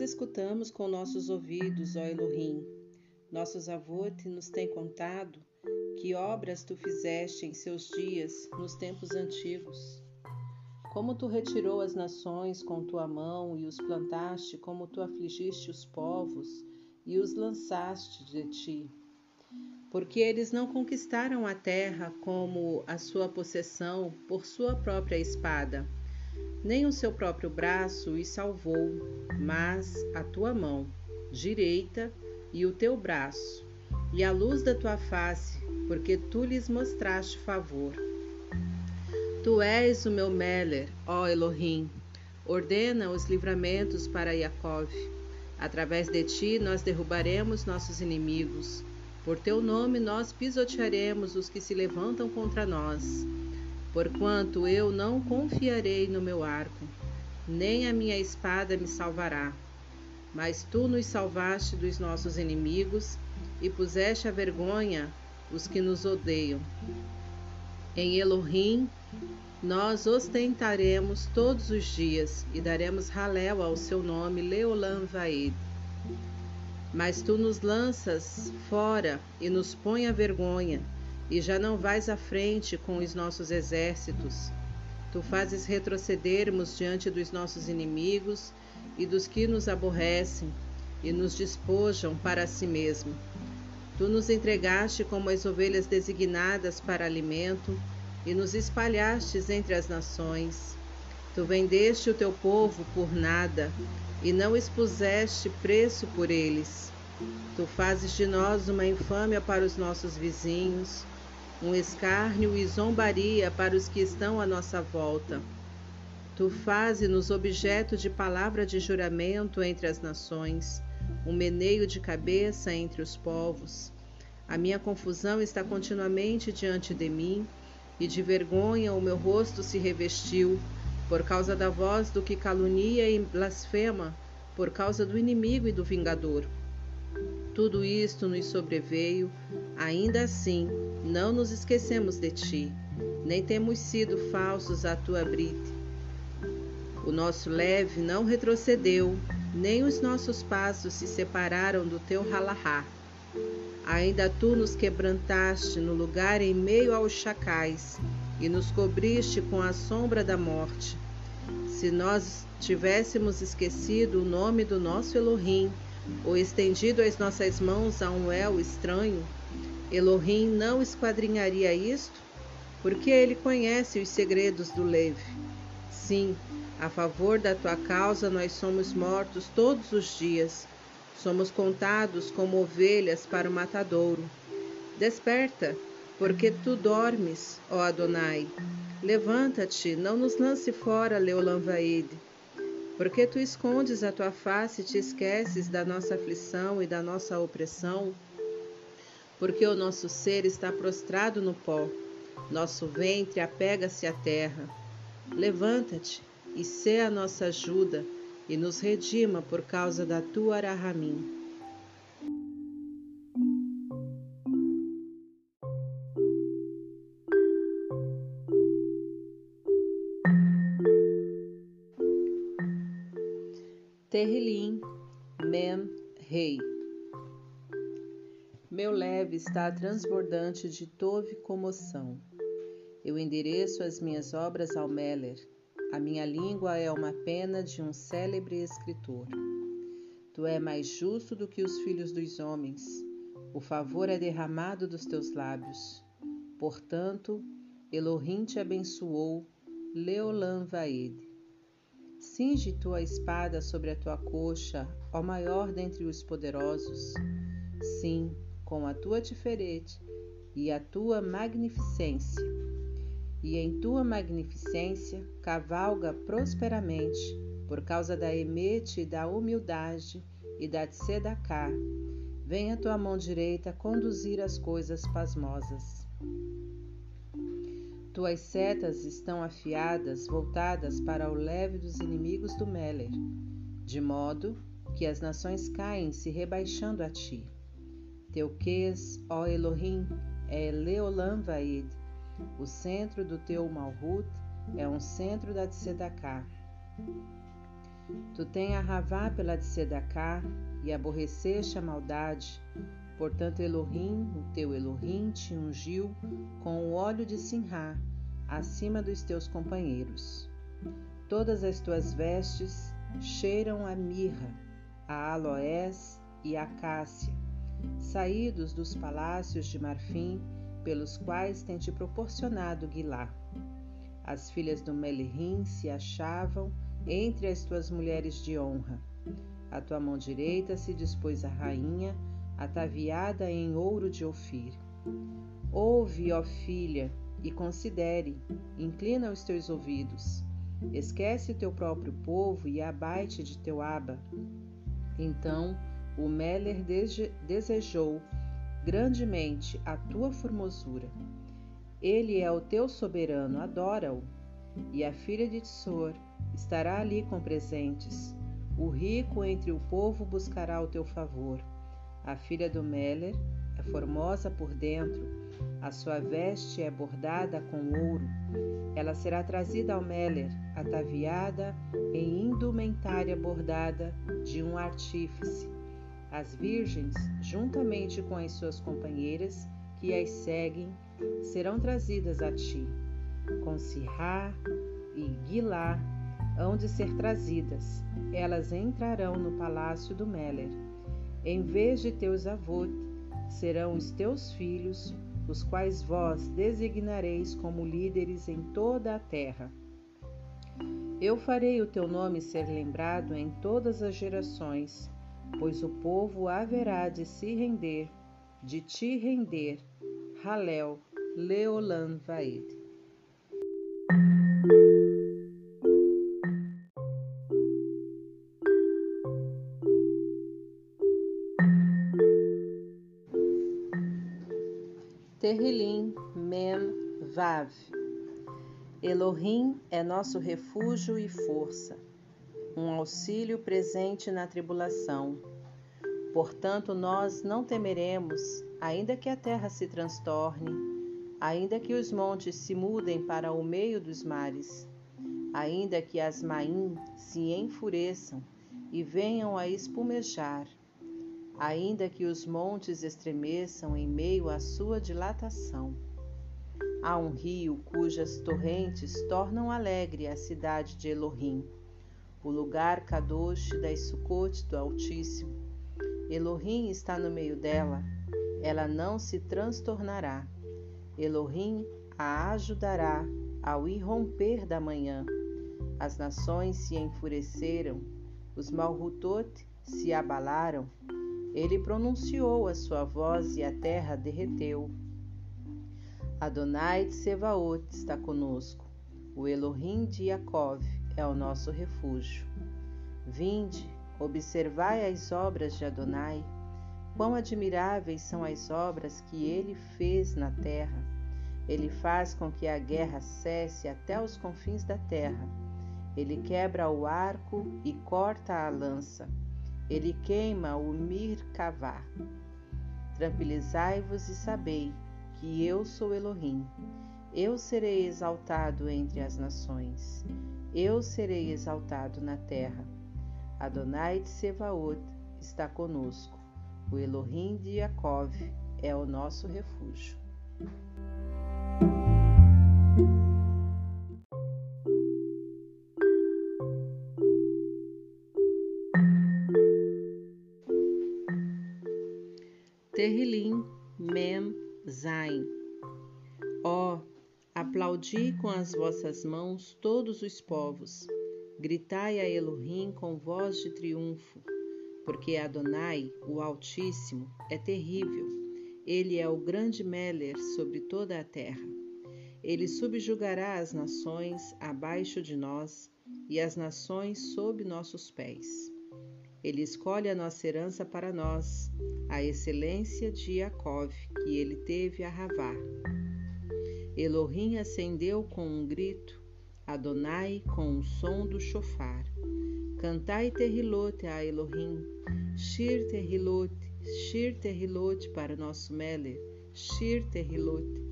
Nós escutamos com nossos ouvidos, ó Elohim. Nossos avós nos têm contado que obras tu fizeste em seus dias nos tempos antigos. Como tu retirou as nações com tua mão e os plantaste, como tu afligiste os povos e os lançaste de ti. Porque eles não conquistaram a terra como a sua possessão por sua própria espada, nem o seu próprio braço os salvou, mas a tua mão direita e o teu braço, e a luz da tua face, porque tu lhes mostraste favor. Tu és o meu Meller, ó Elohim. Ordena os livramentos para Jacob. Através de ti nós derrubaremos nossos inimigos. Por teu nome nós pisotearemos os que se levantam contra nós. Porquanto eu não confiarei no meu arco, nem a minha espada me salvará. Mas tu nos salvaste dos nossos inimigos e puseste a vergonha os que nos odeiam. Em Elohim nós ostentaremos todos os dias e daremos raléu ao seu nome, Leolam Vaed. Mas tu nos lanças fora e nos põe a vergonha, e já não vais à frente com os nossos exércitos. Tu fazes retrocedermos diante dos nossos inimigos e dos que nos aborrecem, e nos despojam para si mesmo. Tu nos entregaste como as ovelhas designadas para alimento, e nos espalhastes entre as nações. Tu vendeste o teu povo por nada e não expuseste preço por eles. Tu fazes de nós uma infâmia para os nossos vizinhos, um escárnio e zombaria para os que estão à nossa volta. Tu fazes-nos objeto de palavra de juramento entre as nações, um meneio de cabeça entre os povos. A minha confusão está continuamente diante de mim e de vergonha o meu rosto se revestiu, por causa da voz do que calunia e blasfema, por causa do inimigo e do vingador. Tudo isto nos sobreveio, ainda assim, não nos esquecemos de ti, nem temos sido falsos à tua brite. O nosso leve não retrocedeu, nem os nossos passos se separaram do teu halahá. Ainda tu nos quebrantaste no lugar em meio aos chacais e nos cobriste com a sombra da morte. Se nós tivéssemos esquecido o nome do nosso Elohim ou estendido as nossas mãos a um El estranho, Elohim não esquadrinharia isto? Porque ele conhece os segredos do leve. Sim, a favor da tua causa nós somos mortos todos os dias Somos contados como ovelhas para o matadouro. Desperta, porque tu dormes, ó Adonai. Levanta-te, não nos lance fora, Leolanvaide. Porque tu escondes a tua face e te esqueces da nossa aflição e da nossa opressão? Porque o nosso ser está prostrado no pó, nosso ventre apega-se à terra. Levanta-te e sê a nossa ajuda e nos redima por causa da tua Arahamim. Meu leve está transbordante de tove comoção. Eu endereço as minhas obras ao Meller, a minha língua é uma pena de um célebre escritor. Tu é mais justo do que os filhos dos homens. O favor é derramado dos teus lábios. Portanto, Elohim te abençoou, Leolam Vaed. Cinge tua espada sobre a tua coxa, ó maior dentre os poderosos. Sim, com a tua tiferete e a tua magnificência e em tua magnificência cavalga prosperamente, por causa da emete e da humildade e da tzedakah. Venha tua mão direita conduzir as coisas pasmosas. Tuas setas estão afiadas, voltadas para o leve dos inimigos do Meller, de modo que as nações caem se rebaixando a ti. Teu ques, ó Elohim, é Leolam Vaid, o centro do teu Malhut é um centro da Tzedakah. Tu tem a Ravá pela de Sedacá e aborreceste a maldade. Portanto, Elohim, o teu Elohim, te ungiu com o óleo de Sinhá, acima dos teus companheiros. Todas as tuas vestes cheiram a mirra, a aloés e a cássia, saídos dos palácios de marfim, pelos quais tem te proporcionado Guilá. As filhas do Melihim se achavam entre as tuas mulheres de honra. A tua mão direita se dispôs a rainha, ataviada em ouro de Ofir. Ouve, ó filha, e considere, inclina os teus ouvidos. Esquece teu próprio povo e abaite de teu aba. Então o Meller desejou grandemente a tua formosura. Ele é o teu soberano, adora-o. E a filha de Tsor estará ali com presentes. O rico entre o povo buscará o teu favor. A filha do Meller é formosa por dentro, a sua veste é bordada com ouro. Ela será trazida ao Meller, ataviada em indumentária bordada de um artífice. As virgens, juntamente com as suas companheiras que as seguem, serão trazidas a ti. Com Sirá e Guilá hão de ser trazidas. Elas entrarão no palácio do Meller. Em vez de teus avós, serão os teus filhos, os quais vós designareis como líderes em toda a terra. Eu farei o teu nome ser lembrado em todas as gerações, pois o povo haverá de se render, de te render. Halel, Leolan Vaed. Terrilim Mem Vav. Elohim é nosso refúgio e força, um auxílio presente na tribulação. Portanto, nós não temeremos, ainda que a terra se transtorne, ainda que os montes se mudem para o meio dos mares, ainda que as maim se enfureçam e venham a espumejar ainda que os montes estremeçam em meio à sua dilatação. Há um rio cujas torrentes tornam alegre a cidade de Elohim, o lugar Kadosh das Sucotes do Altíssimo. Elohim está no meio dela, ela não se transtornará. Elohim a ajudará ao irromper da manhã. As nações se enfureceram, os Malhutot se abalaram, ele pronunciou a sua voz e a terra derreteu. Adonai de Sevaot está conosco. O Elohim de Yaakov é o nosso refúgio. Vinde, observai as obras de Adonai. Quão admiráveis são as obras que ele fez na terra. Ele faz com que a guerra cesse até os confins da terra. Ele quebra o arco e corta a lança. Ele queima o Mirkavá. Tranquilizai-vos e sabei que eu sou Elohim. Eu serei exaltado entre as nações. Eu serei exaltado na terra. Adonai de Sevaot está conosco. O Elohim de Jacob é o nosso refúgio. Terrilim Mem Zain. Ó, oh, aplaudi com as vossas mãos todos os povos. Gritai a Elohim com voz de triunfo, porque Adonai, o Altíssimo, é terrível. Ele é o grande Meller sobre toda a terra. Ele subjugará as nações abaixo de nós e as nações sob nossos pés. Ele escolhe a nossa herança para nós, a excelência de Yaakov que ele teve a Ravá. Elohim acendeu com um grito, Adonai com o som do chofar. Cantai terrilote a Elohim, Shir terrilote, Shir terrilote para nosso Meller, Shir terrilote.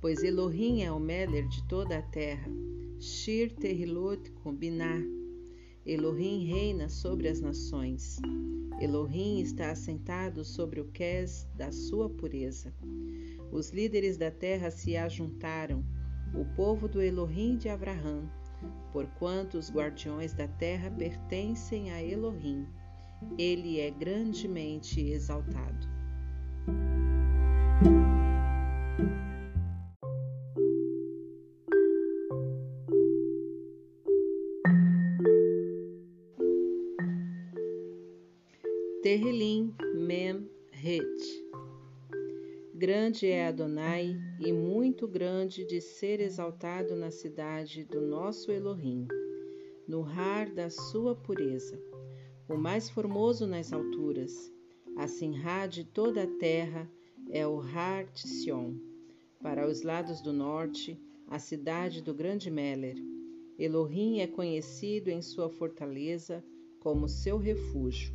Pois Elohim é o Meller de toda a terra, Shir terrilote combinar Elohim reina sobre as nações. Elohim está assentado sobre o qués da sua pureza. Os líderes da terra se ajuntaram, o povo do Elohim de Abraão, porquanto os guardiões da terra pertencem a Elohim. Ele é grandemente exaltado. Grande é Adonai e muito grande de ser exaltado na cidade do nosso Elohim, no rar da sua pureza, o mais formoso nas alturas. Assim de toda a terra é o Har de Sion. Para os lados do norte, a cidade do grande Meller. Elohim é conhecido em sua fortaleza como seu refúgio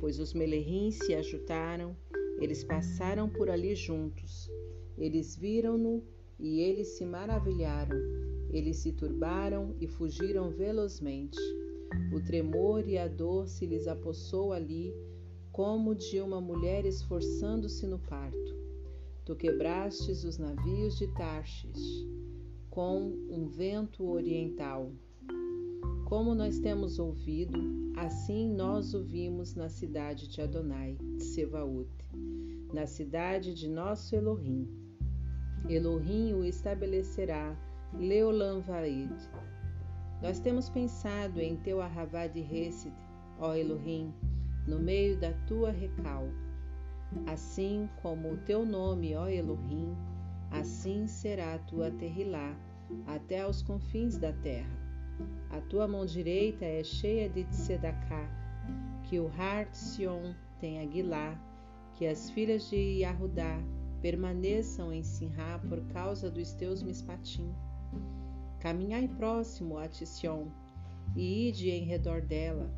pois os melerrins se ajuntaram, eles passaram por ali juntos. Eles viram-no e eles se maravilharam. Eles se turbaram e fugiram velozmente. O tremor e a dor se lhes apossou ali, como de uma mulher esforçando-se no parto. Tu quebrastes os navios de Tarsis com um vento oriental. Como nós temos ouvido, assim nós o vimos na cidade de Adonai, Sevaut, na cidade de nosso Elohim. Elohim o estabelecerá, Leolam Vaed. Nós temos pensado em teu arravá de Hesed, ó Elohim, no meio da tua recal. Assim como o teu nome, ó Elohim, assim será a tua terrilá, até aos confins da terra. A tua mão direita é cheia de tzedakah, que o Har Sion tenha Guilá, que as filhas de Yahudá permaneçam em Sinrá por causa dos teus mispatim. Caminhai próximo a Tion e ide em redor dela,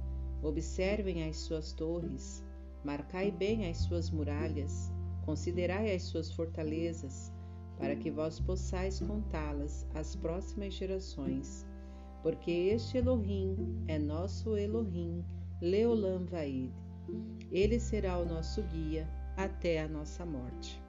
observem as suas torres, marcai bem as suas muralhas, considerai as suas fortalezas, para que vós possais contá-las às próximas gerações porque este Elohim é nosso Elohim, Leolam Vaid. Ele será o nosso guia até a nossa morte.